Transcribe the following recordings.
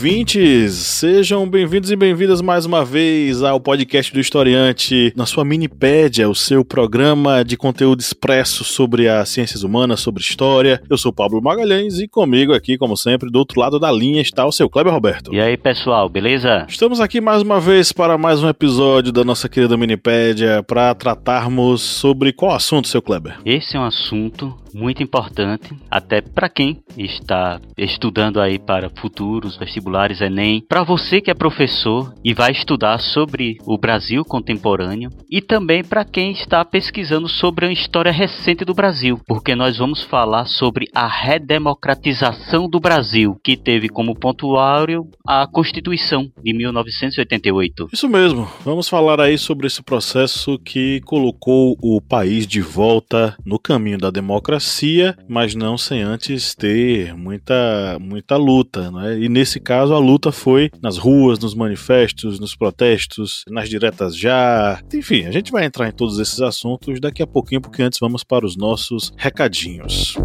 Ouvintes! Sejam bem-vindos e bem-vindas mais uma vez ao podcast do Historiante, na sua Minipédia, o seu programa de conteúdo expresso sobre as ciências humanas, sobre história. Eu sou Pablo Magalhães e comigo aqui, como sempre, do outro lado da linha está o seu Kleber Roberto. E aí, pessoal, beleza? Estamos aqui mais uma vez para mais um episódio da nossa querida Minipédia para tratarmos sobre qual assunto, seu Kleber? Esse é um assunto muito importante, até para quem está estudando aí para futuros vestibulares Enem, para você que é professor e vai estudar sobre o Brasil contemporâneo e também para quem está pesquisando sobre a história recente do Brasil, porque nós vamos falar sobre a redemocratização do Brasil, que teve como ponto áureo a Constituição de 1988. Isso mesmo. Vamos falar aí sobre esse processo que colocou o país de volta no caminho da democracia democracia, mas não sem antes ter muita, muita luta. Né? E nesse caso, a luta foi nas ruas, nos manifestos, nos protestos, nas diretas já. Enfim, a gente vai entrar em todos esses assuntos daqui a pouquinho, porque antes vamos para os nossos recadinhos.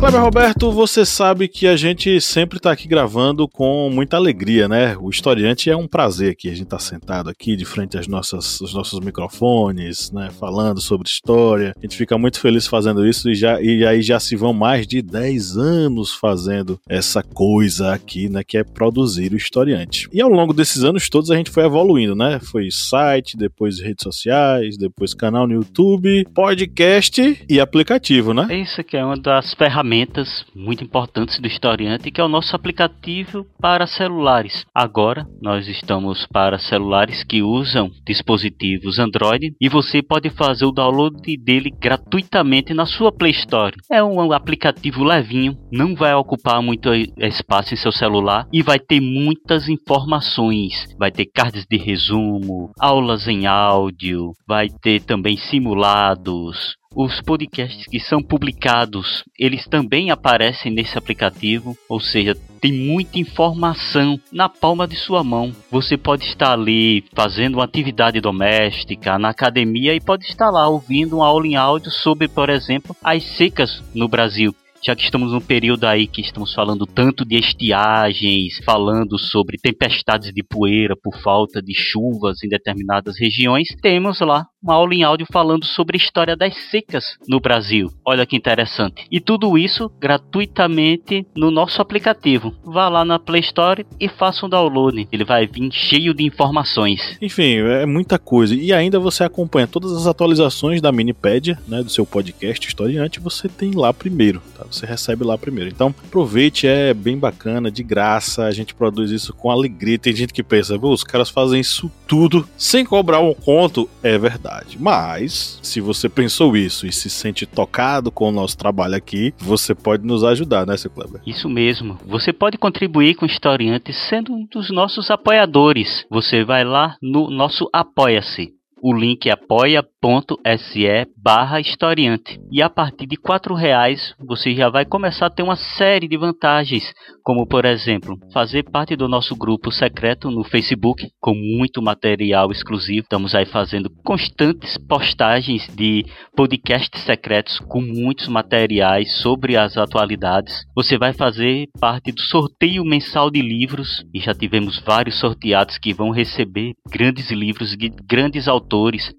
Kleber Roberto, você sabe que a gente sempre está aqui gravando com muita alegria, né? O historiante é um prazer que a gente está sentado aqui de frente às nossas, aos nossos microfones, né? Falando sobre história. A gente fica muito feliz fazendo isso e, já, e aí já se vão mais de 10 anos fazendo essa coisa aqui, né? Que é produzir o historiante. E ao longo desses anos todos a gente foi evoluindo, né? Foi site, depois redes sociais, depois canal no YouTube, podcast e aplicativo, né? Isso que é uma das ferramentas ferramentas muito importantes do historiante, que é o nosso aplicativo para celulares. Agora nós estamos para celulares que usam dispositivos Android e você pode fazer o download dele gratuitamente na sua Play Store. É um aplicativo levinho, não vai ocupar muito espaço em seu celular e vai ter muitas informações. Vai ter cards de resumo, aulas em áudio, vai ter também simulados, os podcasts que são publicados, eles também aparecem nesse aplicativo, ou seja, tem muita informação na palma de sua mão. Você pode estar ali fazendo uma atividade doméstica, na academia e pode estar lá ouvindo uma aula em áudio sobre, por exemplo, as secas no Brasil já que estamos num período aí que estamos falando tanto de estiagens, falando sobre tempestades de poeira por falta de chuvas em determinadas regiões, temos lá uma aula em áudio falando sobre a história das secas no Brasil. Olha que interessante. E tudo isso gratuitamente no nosso aplicativo. Vá lá na Play Store e faça um download. Ele vai vir cheio de informações. Enfim, é muita coisa. E ainda você acompanha todas as atualizações da Minipédia, né, do seu podcast Historiante, você tem lá primeiro, tá? Você recebe lá primeiro. Então, aproveite, é bem bacana, de graça, a gente produz isso com alegria. Tem gente que pensa, os caras fazem isso tudo sem cobrar um conto. É verdade verdade. Mas, se você pensou isso e se sente tocado com o nosso trabalho aqui, você pode nos ajudar, né, seu Kleber? Isso mesmo. Você pode contribuir com o Historiante sendo um dos nossos apoiadores. Você vai lá no nosso Apoia-se. O link é apoia.se barra historiante. E a partir de R$ reais você já vai começar a ter uma série de vantagens, como por exemplo, fazer parte do nosso grupo secreto no Facebook, com muito material exclusivo. Estamos aí fazendo constantes postagens de podcasts secretos com muitos materiais sobre as atualidades. Você vai fazer parte do sorteio mensal de livros e já tivemos vários sorteados que vão receber grandes livros de grandes autores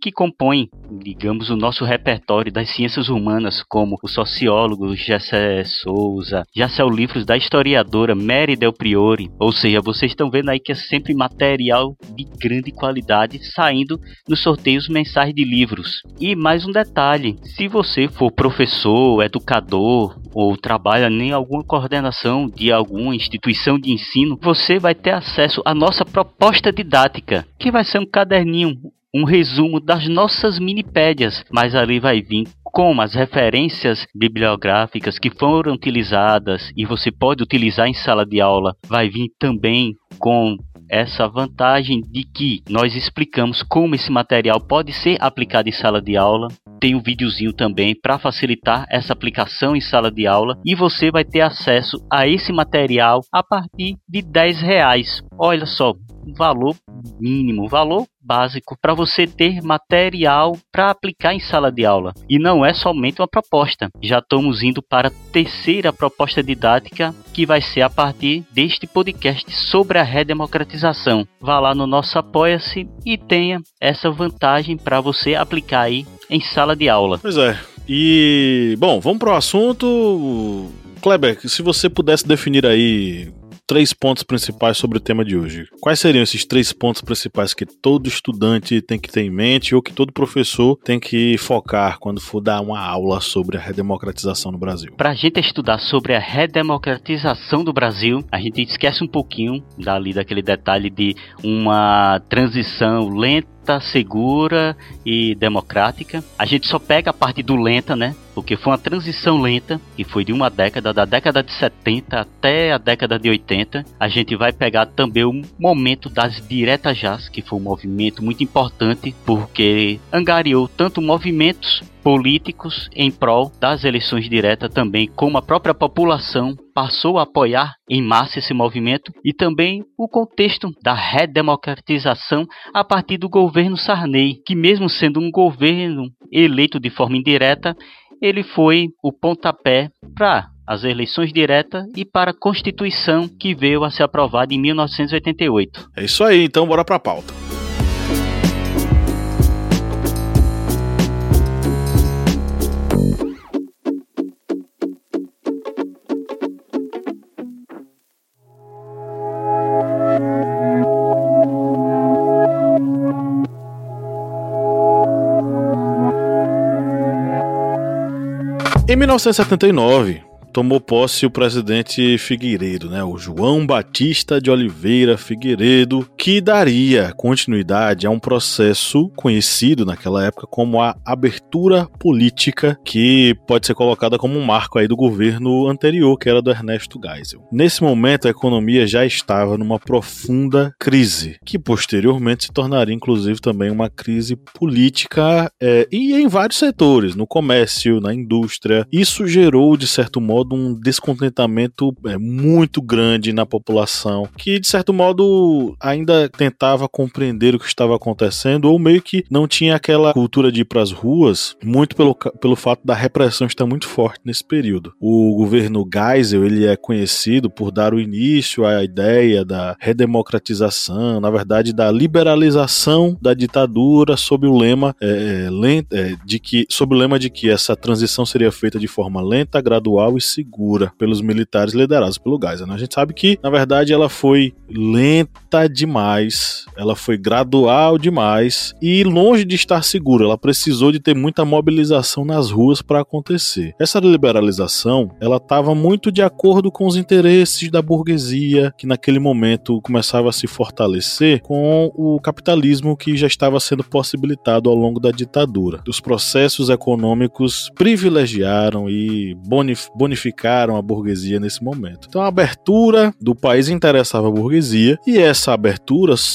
que compõem, digamos, o nosso repertório das ciências humanas, como o sociólogo Gessé Souza, já são livros da historiadora Mary Del Priori, ou seja, vocês estão vendo aí que é sempre material de grande qualidade saindo nos sorteios mensais de livros. E mais um detalhe, se você for professor, educador ou trabalha em alguma coordenação de alguma instituição de ensino, você vai ter acesso à nossa proposta didática, que vai ser um caderninho um resumo das nossas minipédias, mas ali vai vir como as referências bibliográficas que foram utilizadas e você pode utilizar em sala de aula, vai vir também com essa vantagem de que nós explicamos como esse material pode ser aplicado em sala de aula. Tem um videozinho também para facilitar essa aplicação em sala de aula e você vai ter acesso a esse material a partir de 10 reais. Olha só, valor mínimo, valor básico para você ter material para aplicar em sala de aula. E não é somente uma proposta. Já estamos indo para a terceira proposta didática que vai ser a partir deste podcast sobre a redemocratização. Vá lá no nosso Apoia-se e tenha essa vantagem para você aplicar aí em sala de aula. Pois é. E, bom, vamos para o assunto. Kleber, se você pudesse definir aí três pontos principais sobre o tema de hoje. Quais seriam esses três pontos principais que todo estudante tem que ter em mente ou que todo professor tem que focar quando for dar uma aula sobre a redemocratização no Brasil? Para a gente estudar sobre a redemocratização do Brasil, a gente esquece um pouquinho dali daquele detalhe de uma transição lenta segura e democrática. A gente só pega a parte do lenta, né? Porque foi uma transição lenta, que foi de uma década, da década de 70 até a década de 80. A gente vai pegar também o momento das diretas jazz, que foi um movimento muito importante, porque angariou tanto movimentos políticos em prol das eleições diretas também, como a própria população passou a apoiar em massa esse movimento e também o contexto da redemocratização a partir do governo Sarney, que mesmo sendo um governo eleito de forma indireta, ele foi o pontapé para as eleições diretas e para a Constituição que veio a ser aprovada em 1988. É isso aí, então bora para a pauta. 1979, tomou posse o presidente Figueiredo, né, o João Batista de Oliveira Figueiredo, que daria continuidade a um processo conhecido naquela época como a abertura política, que pode ser colocada como um marco aí do governo anterior, que era do Ernesto Geisel. Nesse momento, a economia já estava numa profunda crise, que posteriormente se tornaria inclusive também uma crise política é, e em vários setores, no comércio, na indústria. Isso gerou, de certo modo, um descontentamento é, muito grande na população, que de certo modo ainda tentava compreender o que estava acontecendo, ou meio que não tinha aquela cultura de ir para as ruas, muito pelo, pelo fato da repressão estar muito forte nesse período. O governo Geisel ele é conhecido por dar o início à ideia da redemocratização, na verdade, da liberalização da ditadura sob o lema é, é, de que sob o lema de que essa transição seria feita de forma lenta, gradual e segura pelos militares liderados pelo Geisel. Né? A gente sabe que, na verdade, ela foi lenta demais, ela foi gradual demais e longe de estar segura. Ela precisou de ter muita mobilização nas ruas para acontecer. Essa liberalização, ela estava muito de acordo com os interesses da burguesia, que naquele momento começava a se fortalecer com o capitalismo que já estava sendo possibilitado ao longo da ditadura. Os processos econômicos privilegiaram e bonificaram a burguesia nesse momento. Então a abertura do país interessava a burguesia e essa abertura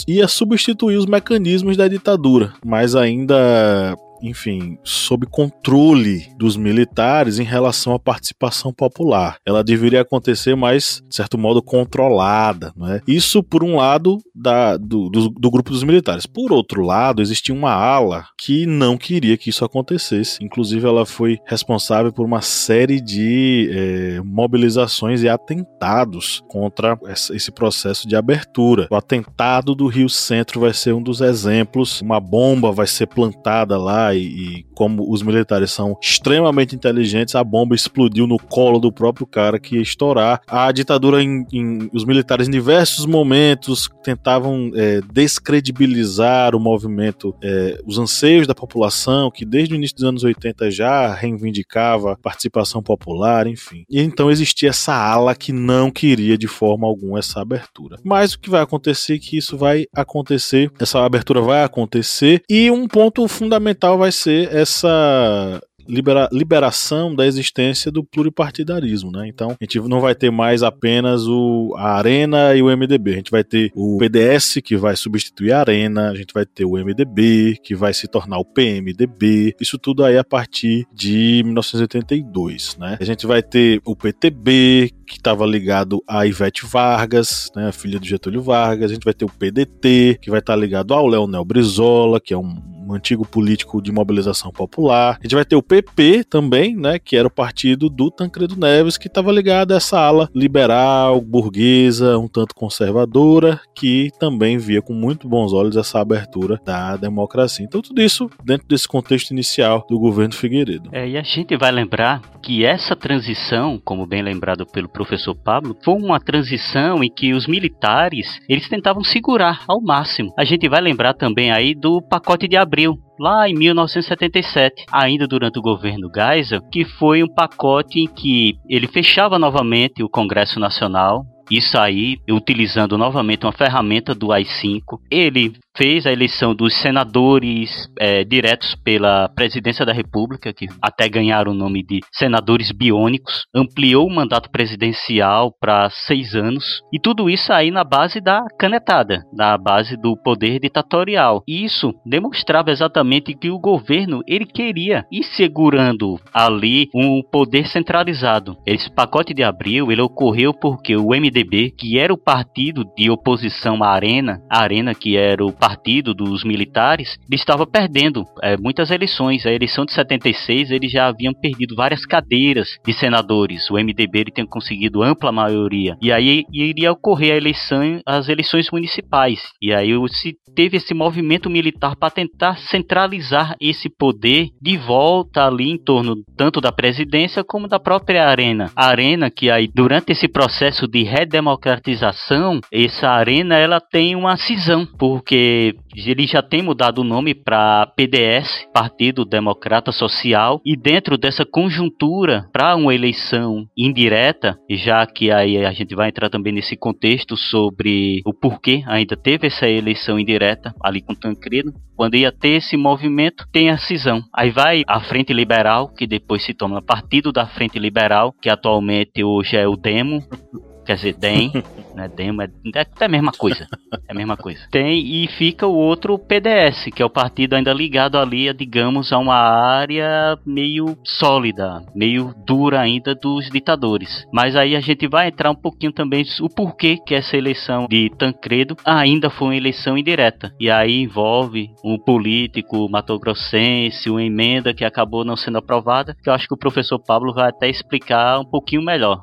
ia substituir os mecanismos da ditadura, mas ainda enfim, sob controle dos militares em relação à participação popular. Ela deveria acontecer mais, de certo modo, controlada. Né? Isso, por um lado, da, do, do, do, grupo dos militares. Por outro lado, existia uma ala que não queria que isso acontecesse. Inclusive, ela foi responsável por uma série de é, mobilizações e atentados contra esse processo de abertura. O atentado do Rio Centro vai ser um dos exemplos. Uma bomba vai ser plantada lá e, e, como os militares são extremamente inteligentes, a bomba explodiu no colo do próprio cara que ia estourar. A ditadura, em, em os militares em diversos momentos tentavam é, descredibilizar o movimento, é, os anseios da população, que desde o início dos anos 80 já reivindicava participação popular, enfim. E então existia essa ala que não queria de forma alguma essa abertura. Mas o que vai acontecer é que isso vai acontecer, essa abertura vai acontecer, e um ponto fundamental vai ser essa libera liberação da existência do pluripartidarismo, né? Então, a gente não vai ter mais apenas o, a Arena e o MDB, a gente vai ter o PDS que vai substituir a Arena, a gente vai ter o MDB que vai se tornar o PMDB, isso tudo aí a partir de 1982, né? A gente vai ter o PTB que estava ligado a Ivete Vargas, né, a filha do Getúlio Vargas, a gente vai ter o PDT, que vai estar tá ligado ao Leonel Brizola, que é um um antigo político de mobilização popular. A gente vai ter o PP também, né, que era o partido do Tancredo Neves, que estava ligado a essa ala liberal, burguesa, um tanto conservadora, que também via com muito bons olhos essa abertura da democracia. Então tudo isso dentro desse contexto inicial do governo Figueiredo. É, e a gente vai lembrar que essa transição, como bem lembrado pelo professor Pablo, foi uma transição em que os militares, eles tentavam segurar ao máximo. A gente vai lembrar também aí do pacote de abril lá em 1977, ainda durante o governo Geisel, que foi um pacote em que ele fechava novamente o Congresso Nacional, isso aí, utilizando novamente uma ferramenta do AI-5, ele fez a eleição dos senadores é, diretos pela presidência da República, que até ganharam o nome de senadores biônicos, ampliou o mandato presidencial para seis anos, e tudo isso aí na base da canetada, na base do poder ditatorial. E isso demonstrava exatamente que o governo ele queria ir segurando ali um poder centralizado. Esse pacote de abril ele ocorreu porque o MDB, que era o partido de oposição à Arena, a Arena que era o partido dos militares, ele estava perdendo é, muitas eleições. A eleição de 76 eles já haviam perdido várias cadeiras de senadores. O MDB ele tinha conseguido ampla maioria. E aí iria ocorrer a eleição, as eleições municipais. E aí se teve esse movimento militar para tentar centralizar esse poder de volta ali em torno tanto da presidência como da própria arena. A arena que aí durante esse processo de redemocratização, essa arena ela tem uma cisão, porque ele já tem mudado o nome para PDS, Partido Democrata Social, e dentro dessa conjuntura para uma eleição indireta, já que aí a gente vai entrar também nesse contexto sobre o porquê ainda teve essa eleição indireta ali com Tancredo, quando ia ter esse movimento, tem a cisão. Aí vai a Frente Liberal, que depois se torna Partido da Frente Liberal, que atualmente hoje é o Demo, Quer dizer, DEM, né? Demo é, é a mesma coisa. É a mesma coisa. Tem e fica o outro PDS, que é o partido ainda ligado ali, digamos, a uma área meio sólida, meio dura ainda dos ditadores. Mas aí a gente vai entrar um pouquinho também o porquê que essa eleição de Tancredo ainda foi uma eleição indireta. E aí envolve um político matogrossense, uma emenda que acabou não sendo aprovada, que eu acho que o professor Pablo vai até explicar um pouquinho melhor.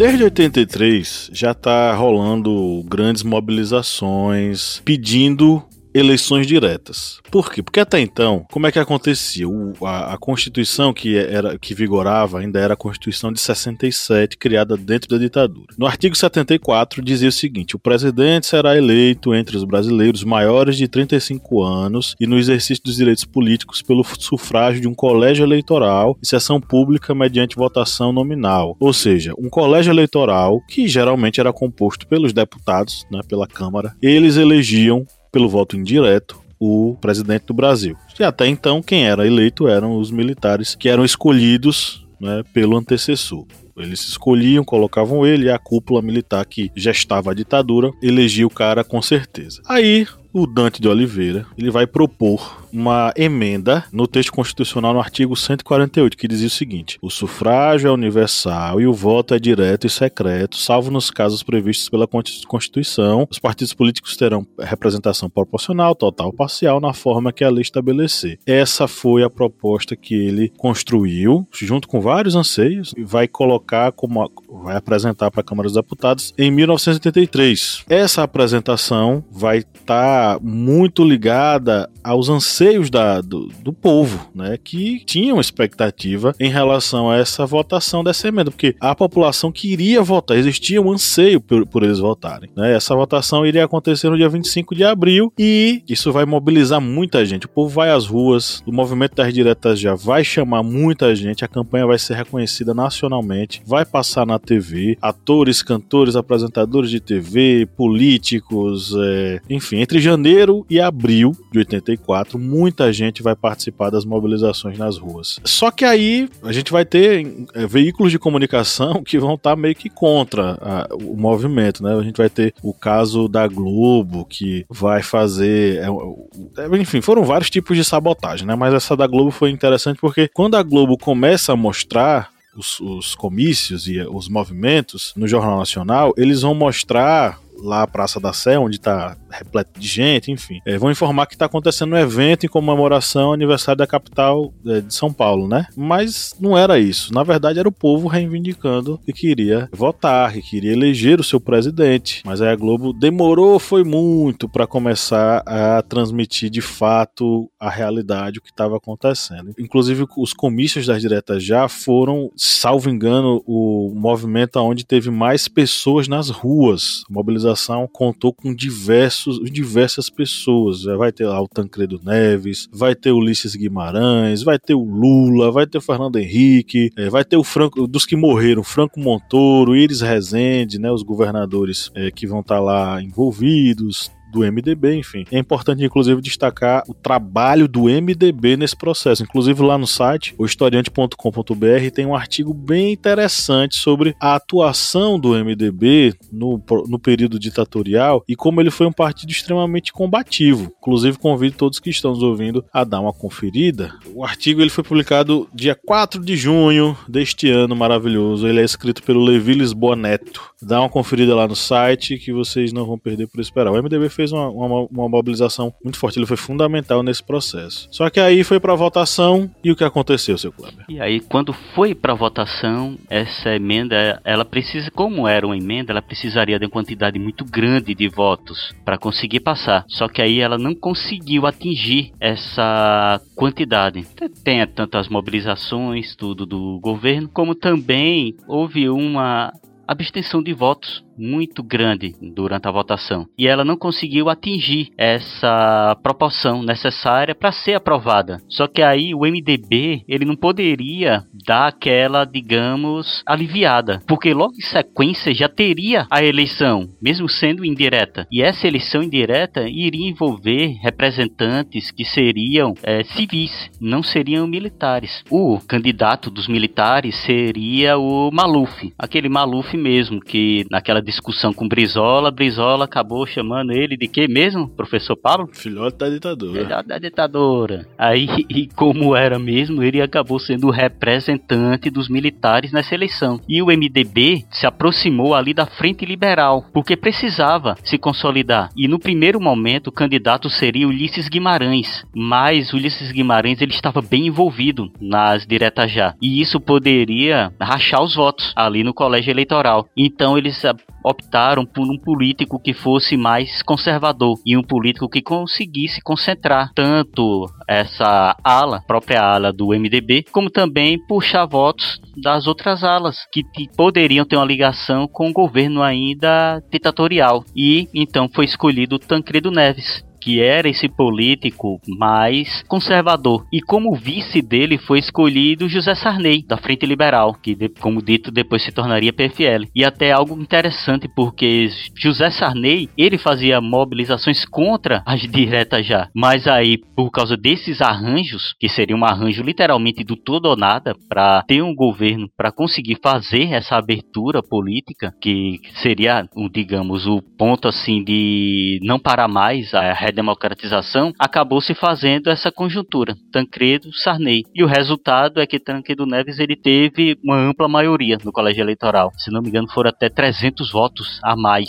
Desde 83 já está rolando grandes mobilizações pedindo eleições diretas. Por quê? Porque até então, como é que acontecia? O, a, a, Constituição que, era, que vigorava ainda era a Constituição de 67, criada dentro da ditadura. No artigo 74 dizia o seguinte: o presidente será eleito entre os brasileiros maiores de 35 anos e no exercício dos direitos políticos pelo sufrágio de um colégio eleitoral e sessão pública mediante votação nominal. Ou seja, um colégio eleitoral que geralmente era composto pelos deputados, né, pela Câmara, eles elegiam pelo voto indireto o presidente do Brasil. E até então, quem era eleito eram os militares que eram escolhidos né, pelo antecessor. Eles escolhiam, colocavam ele e a cúpula militar que gestava a ditadura elegia o cara com certeza. Aí o Dante de Oliveira ele vai propor uma emenda no texto constitucional no artigo 148, que dizia o seguinte: o sufrágio é universal e o voto é direto e secreto, salvo nos casos previstos pela Constituição. Os partidos políticos terão representação proporcional, total ou parcial, na forma que a lei estabelecer. Essa foi a proposta que ele construiu, junto com vários anseios, e vai colocar como vai apresentar para a Câmara dos Deputados em 1983. Essa apresentação vai estar tá muito ligada aos anseios da, do, do povo, né, que tinham expectativa em relação a essa votação dessa emenda, porque a população queria votar, existia um anseio por, por eles votarem. Né? Essa votação iria acontecer no dia 25 de abril e isso vai mobilizar muita gente. O povo vai às ruas, o movimento das diretas já vai chamar muita gente, a campanha vai ser reconhecida nacionalmente, vai passar na TV, atores, cantores, apresentadores de TV, políticos, é... enfim, entre janeiro e abril de 84, muita gente vai participar das mobilizações nas ruas. Só que aí a gente vai ter é, veículos de comunicação que vão estar tá meio que contra a, o movimento, né? A gente vai ter o caso da Globo, que vai fazer. É, é, enfim, foram vários tipos de sabotagem, né? Mas essa da Globo foi interessante porque quando a Globo começa a mostrar os, os, comícios e os movimentos no Jornal Nacional, eles vão mostrar lá a Praça da Sé, onde está repleto de gente, enfim. É, vão informar que está acontecendo um evento em comemoração ao aniversário da capital é, de São Paulo, né? Mas não era isso. Na verdade, era o povo reivindicando que queria votar, que queria eleger o seu presidente. Mas aí a Globo demorou, foi muito para começar a transmitir de fato a realidade, o que estava acontecendo. Inclusive, os comícios das diretas já foram, salvo engano, o movimento onde teve mais pessoas nas ruas. A mobilização contou com diversos diversos, diversas pessoas. Vai ter lá o Tancredo Neves, vai ter o Ulisses Guimarães, vai ter o Lula, vai ter o Fernando Henrique, é, vai ter o Franco, dos que morreram, Franco Montoro, Iris Rezende, né, os governadores é, que vão estar tá lá envolvidos do MDB, enfim. É importante, inclusive, destacar o trabalho do MDB nesse processo. Inclusive, lá no site, o historiante.com.br, tem um artigo bem interessante sobre a atuação do MDB no, no período ditatorial e como ele foi um partido extremamente combativo. Inclusive, convido todos que estão nos ouvindo a dar uma conferida. O artigo ele foi publicado dia 4 de junho deste ano maravilhoso. Ele é escrito pelo Levi Lisboa Neto. Dá uma conferida lá no site que vocês não vão perder por esperar. O MDB fez uma, uma, uma, mobilização muito forte, ele foi fundamental nesse processo. Só que aí foi para votação e o que aconteceu, seu Kleber? E aí, quando foi para votação, essa emenda, ela precisa, como era uma emenda, ela precisaria de uma quantidade muito grande de votos para conseguir passar. Só que aí ela não conseguiu atingir essa quantidade. Tem tantas mobilizações, tudo do governo, como também houve uma abstenção de votos muito grande durante a votação e ela não conseguiu atingir essa proporção necessária para ser aprovada. Só que aí o MDB ele não poderia dar aquela, digamos, aliviada, porque logo em sequência já teria a eleição, mesmo sendo indireta. E essa eleição indireta iria envolver representantes que seriam é, civis, não seriam militares. O candidato dos militares seria o Maluf, aquele Maluf mesmo que naquela discussão com Brizola, Brizola acabou chamando ele de que mesmo, professor Paulo? Filhote da ditadura. Filhote da ditadura. Aí, e como era mesmo, ele acabou sendo o representante dos militares nessa eleição. E o MDB se aproximou ali da Frente Liberal, porque precisava se consolidar. E no primeiro momento, o candidato seria Ulisses Guimarães, mas Ulisses Guimarães ele estava bem envolvido nas diretas já. E isso poderia rachar os votos ali no colégio eleitoral. Então eles optaram por um político que fosse mais conservador e um político que conseguisse concentrar tanto essa ala, própria ala do MDB, como também puxar votos das outras alas que poderiam ter uma ligação com o governo ainda ditatorial. E então foi escolhido Tancredo Neves, que era esse político mais conservador. E como vice dele foi escolhido José Sarney, da Frente Liberal, que, como dito, depois se tornaria PFL. E até algo interessante, porque José Sarney, ele fazia mobilizações contra as diretas já. Mas aí, por causa desses arranjos, que seria um arranjo literalmente do todo ou nada, para ter um governo para conseguir fazer essa abertura política, que seria, digamos, o ponto assim de não parar mais a redemocratização, acabou se fazendo essa conjuntura, Tancredo-Sarney. E o resultado é que Tancredo Neves ele teve uma ampla maioria no colégio eleitoral. Se não me engano, foram até 300 votos a mais.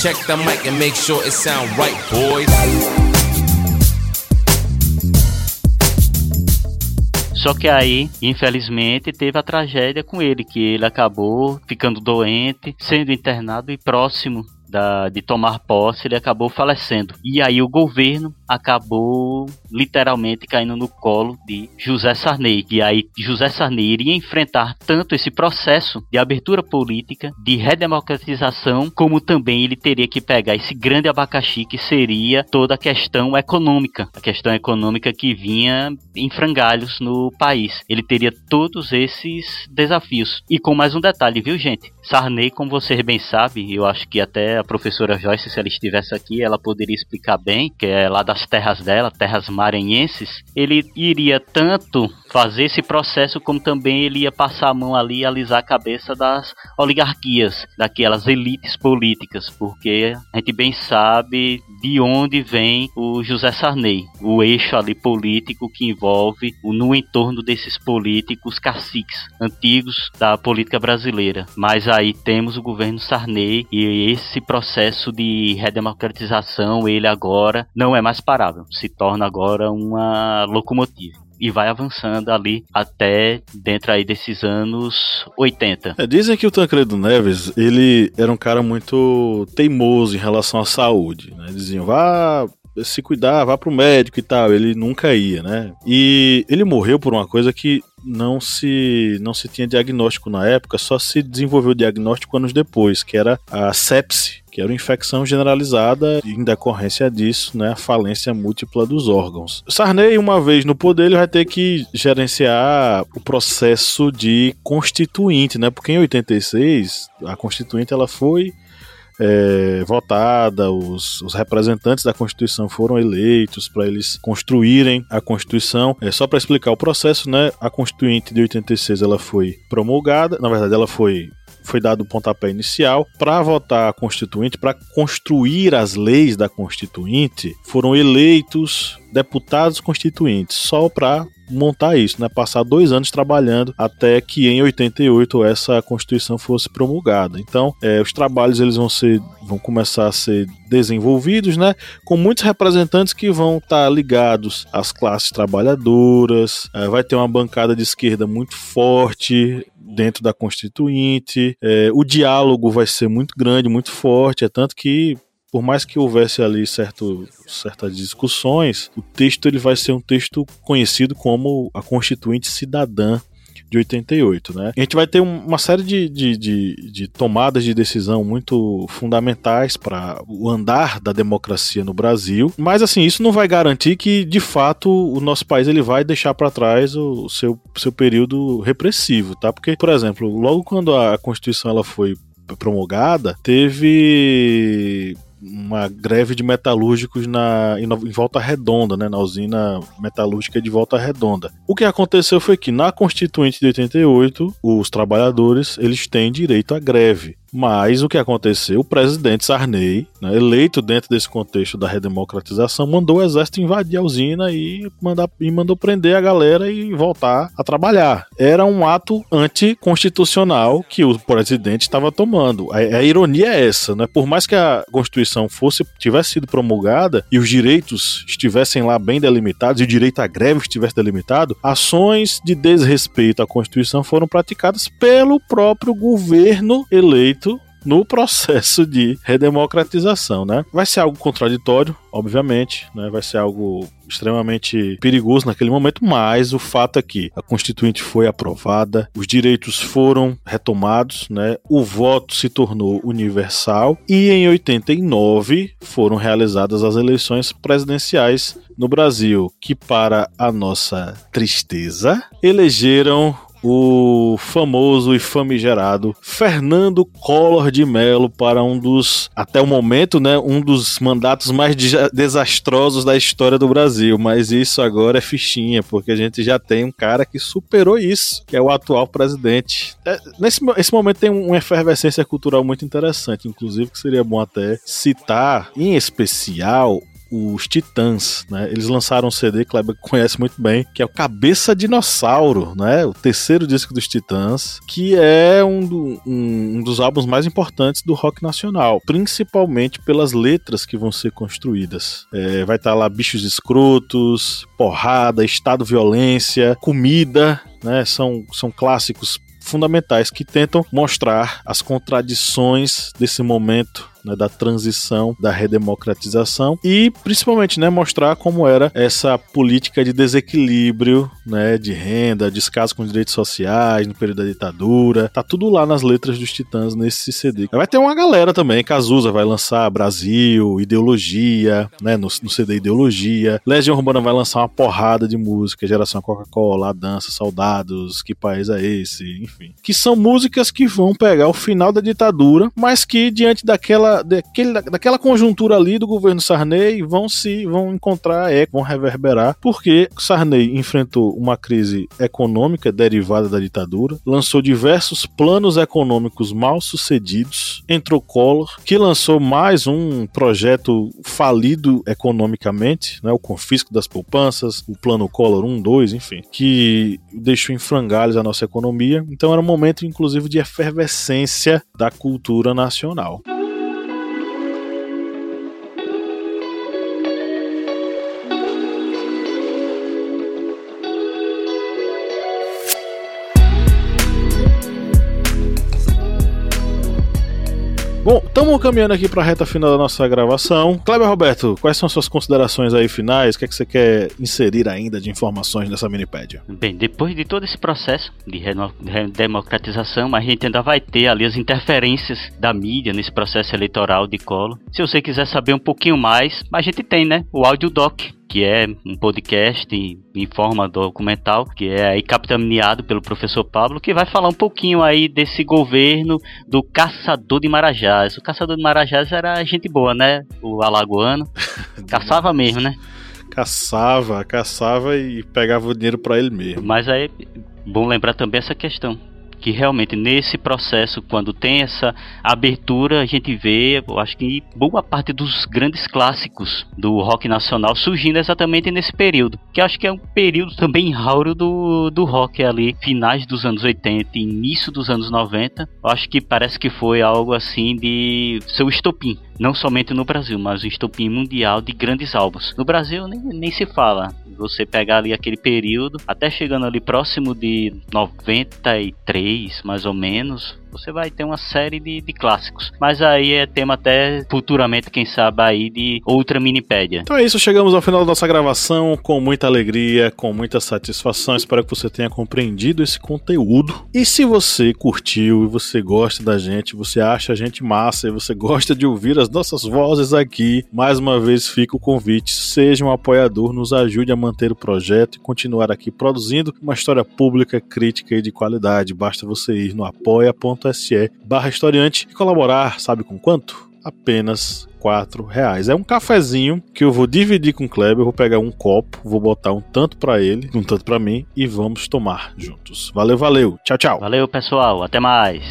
Check the mic and make sure it sound right, boys. Só que aí, infelizmente, teve a tragédia com ele, que ele acabou ficando doente, sendo internado e próximo da, de tomar posse, ele acabou falecendo. E aí o governo acabou literalmente caindo no colo de José Sarney. E aí José Sarney iria enfrentar tanto esse processo de abertura política, de redemocratização, como também ele teria que pegar esse grande abacaxi que seria toda a questão econômica, a questão econômica que vinha em frangalhos no país. Ele teria todos esses desafios. E com mais um detalhe, viu, gente? Sarney, como vocês bem sabem, eu acho que até a professora Joyce, se ela estivesse aqui, ela poderia explicar bem, que é lá das terras dela, terras maranhenses, ele iria tanto fazer esse processo como também ele ia passar a mão ali e alisar a cabeça das oligarquias, daquelas elites políticas, porque a gente bem sabe de onde vem o José Sarney, o eixo ali político que envolve o no entorno desses políticos caciques antigos da política brasileira. Mas aí temos o governo Sarney e esse processo de redemocratização, ele agora não é mais se torna agora uma locomotiva e vai avançando ali até dentro aí desses anos 80. É, dizem que o Tancredo Neves, ele era um cara muito teimoso em relação à saúde, né? Diziam, vá se cuidar, vá pro médico e tal. Ele nunca ia, né? E ele morreu por uma coisa que não se não se tinha diagnóstico na época, só se desenvolveu o diagnóstico anos depois, que era a sepse, que era uma infecção generalizada e em decorrência disso, né, a falência múltipla dos órgãos. Sarney, uma vez no poder, ele vai ter que gerenciar o processo de constituinte, né? Porque em 86 a constituinte ela foi é, votada, os, os, representantes da Constituição foram eleitos para eles construírem a Constituição. É só para explicar o processo, né? A Constituinte de 86 ela foi promulgada, na verdade ela foi foi dado o pontapé inicial para votar a Constituinte, para construir as leis da Constituinte, foram eleitos deputados constituintes só para montar isso, né? Passar dois anos trabalhando até que em 88 essa Constituição fosse promulgada. Então, é, os trabalhos eles vão ser, vão começar a ser desenvolvidos, né? Com muitos representantes que vão estar tá ligados às classes trabalhadoras. É, vai ter uma bancada de esquerda muito forte dentro da Constituinte. É, o diálogo vai ser muito grande, muito forte, é tanto que por mais que houvesse ali certo, certas discussões, o texto ele vai ser um texto conhecido como a Constituinte Cidadã de 88, né? A gente vai ter uma série de, de, de, de tomadas de decisão muito fundamentais para o andar da democracia no Brasil, mas assim, isso não vai garantir que de fato o nosso país ele vai deixar para trás o seu, seu período repressivo, tá? Porque, por exemplo, logo quando a Constituição ela foi promulgada, teve uma greve de metalúrgicos na, em, Volta Redonda, né, na usina metalúrgica de Volta Redonda. O que aconteceu foi que na Constituinte de 88, os trabalhadores eles têm direito à greve. Mas o que aconteceu? O presidente Sarney, né, eleito dentro desse contexto da redemocratização, mandou o exército invadir a usina e, mandar, e mandou prender a galera e voltar a trabalhar. Era um ato anticonstitucional que o presidente estava tomando. A, a, ironia é essa, né? Por mais que a Constituição fosse tivesse sido promulgada e os direitos estivessem lá bem delimitados e o direito à greve estivesse delimitado, ações de desrespeito à Constituição foram praticadas pelo próprio governo eleito feito no processo de redemocratização, né? Vai ser algo contraditório, obviamente, né? Vai ser algo extremamente perigoso naquele momento, mas o fato é que a Constituinte foi aprovada, os direitos foram retomados, né? O voto se tornou universal e em 89 foram realizadas as eleições presidenciais no Brasil, que para a nossa tristeza elegeram o famoso e famigerado Fernando Collor de Mello para um dos, até o momento, né, um dos mandatos mais desastrosos da história do Brasil. Mas isso agora é fichinha, porque a gente já tem um cara que superou isso, que é o atual presidente. É, nesse esse momento tem uma efervescência cultural muito interessante, inclusive que seria bom até citar, em especial, os Titãs, né? Eles lançaram um CD que Kleber conhece muito bem, que é o Cabeça Dinossauro, né? O terceiro disco dos Titãs, que é um, do, um, um dos álbuns mais importantes do rock nacional, principalmente pelas letras que vão ser construídas. É, vai estar tá lá bichos escrotos, porrada, estado violência, comida, né? São, são clássicos fundamentais que tentam mostrar as contradições desse momento né, da transição, da redemocratização e principalmente né, mostrar como era essa política de desequilíbrio né, de renda, descaso com os direitos sociais no período da ditadura. Tá tudo lá nas letras dos Titãs nesse CD. Vai ter uma galera também, Cazuza vai lançar Brasil, Ideologia, né, no, no CD Ideologia. Legião Urbana vai lançar uma porrada de música, Geração Coca-Cola, Dança, Soldados, Que País é Esse, enfim. Que são músicas que vão pegar o final da ditadura, mas que diante daquela daquele, daquela conjuntura ali do governo Sarney vão se vão encontrar eco, vão reverberar, porque Sarney enfrentou uma crise econômica derivada da ditadura, lançou diversos planos econômicos mal sucedidos, entrou Collor, que lançou mais um projeto falido economicamente, né, o confisco das poupanças, o plano Collor 1, 2, enfim, que deixou em frangalhos a nossa economia. Então era um momento, inclusive, de efervescência da cultura nacional. Estamos caminhando aqui para a reta final da nossa gravação. Kleber Roberto, quais são suas considerações aí finais? O que, é que você quer inserir ainda de informações nessa minipédia? Bem, depois de todo esse processo de democratização, a gente ainda vai ter ali as interferências da mídia nesse processo eleitoral de colo. Se você quiser saber um pouquinho mais, a gente tem, né, o áudio doc que é um podcast em, forma documental, que é aí capitaneado pelo professor Pablo, que vai falar um pouquinho aí desse governo do caçador de marajás. O caçador de marajás era gente boa, né? O alagoano. Caçava mesmo, né? Caçava, caçava e pegava o dinheiro para ele mesmo. Mas aí, bom lembrar também essa questão que realmente nesse processo, quando tem essa abertura, a gente vê, eu acho que boa parte dos grandes clássicos do rock nacional surgindo exatamente nesse período, que acho que é um período também rauro do, do rock ali, finais dos anos 80 início dos anos 90. Eu acho que parece que foi algo assim de seu estopim não somente no Brasil, mas um estopim mundial de grandes álbuns. No Brasil nem, nem se fala. Você pegar ali aquele período, até chegando ali próximo de 93, mais ou menos, você vai ter uma série de, de clássicos. Mas aí é tema até futuramente, quem sabe, aí de outra minipédia. Então é isso, chegamos ao final da nossa gravação com muita alegria, com muita satisfação. Espero que você tenha compreendido esse conteúdo. E se você curtiu e você gosta da gente, você acha a gente massa e você gosta de ouvir as nossas vozes aqui, mais uma vez fica o convite: seja um apoiador, nos ajude a manter o projeto e continuar aqui produzindo uma história pública, crítica e de qualidade. Basta você ir no apoia.com apoia.se barra historiante e colaborar, sabe com quanto? Apenas quatro reais. É um cafezinho que eu vou dividir com o Kleber, vou pegar um copo, vou botar um tanto para ele, um tanto para mim e vamos tomar juntos. Valeu, valeu. Tchau, tchau. Valeu, pessoal. Até mais.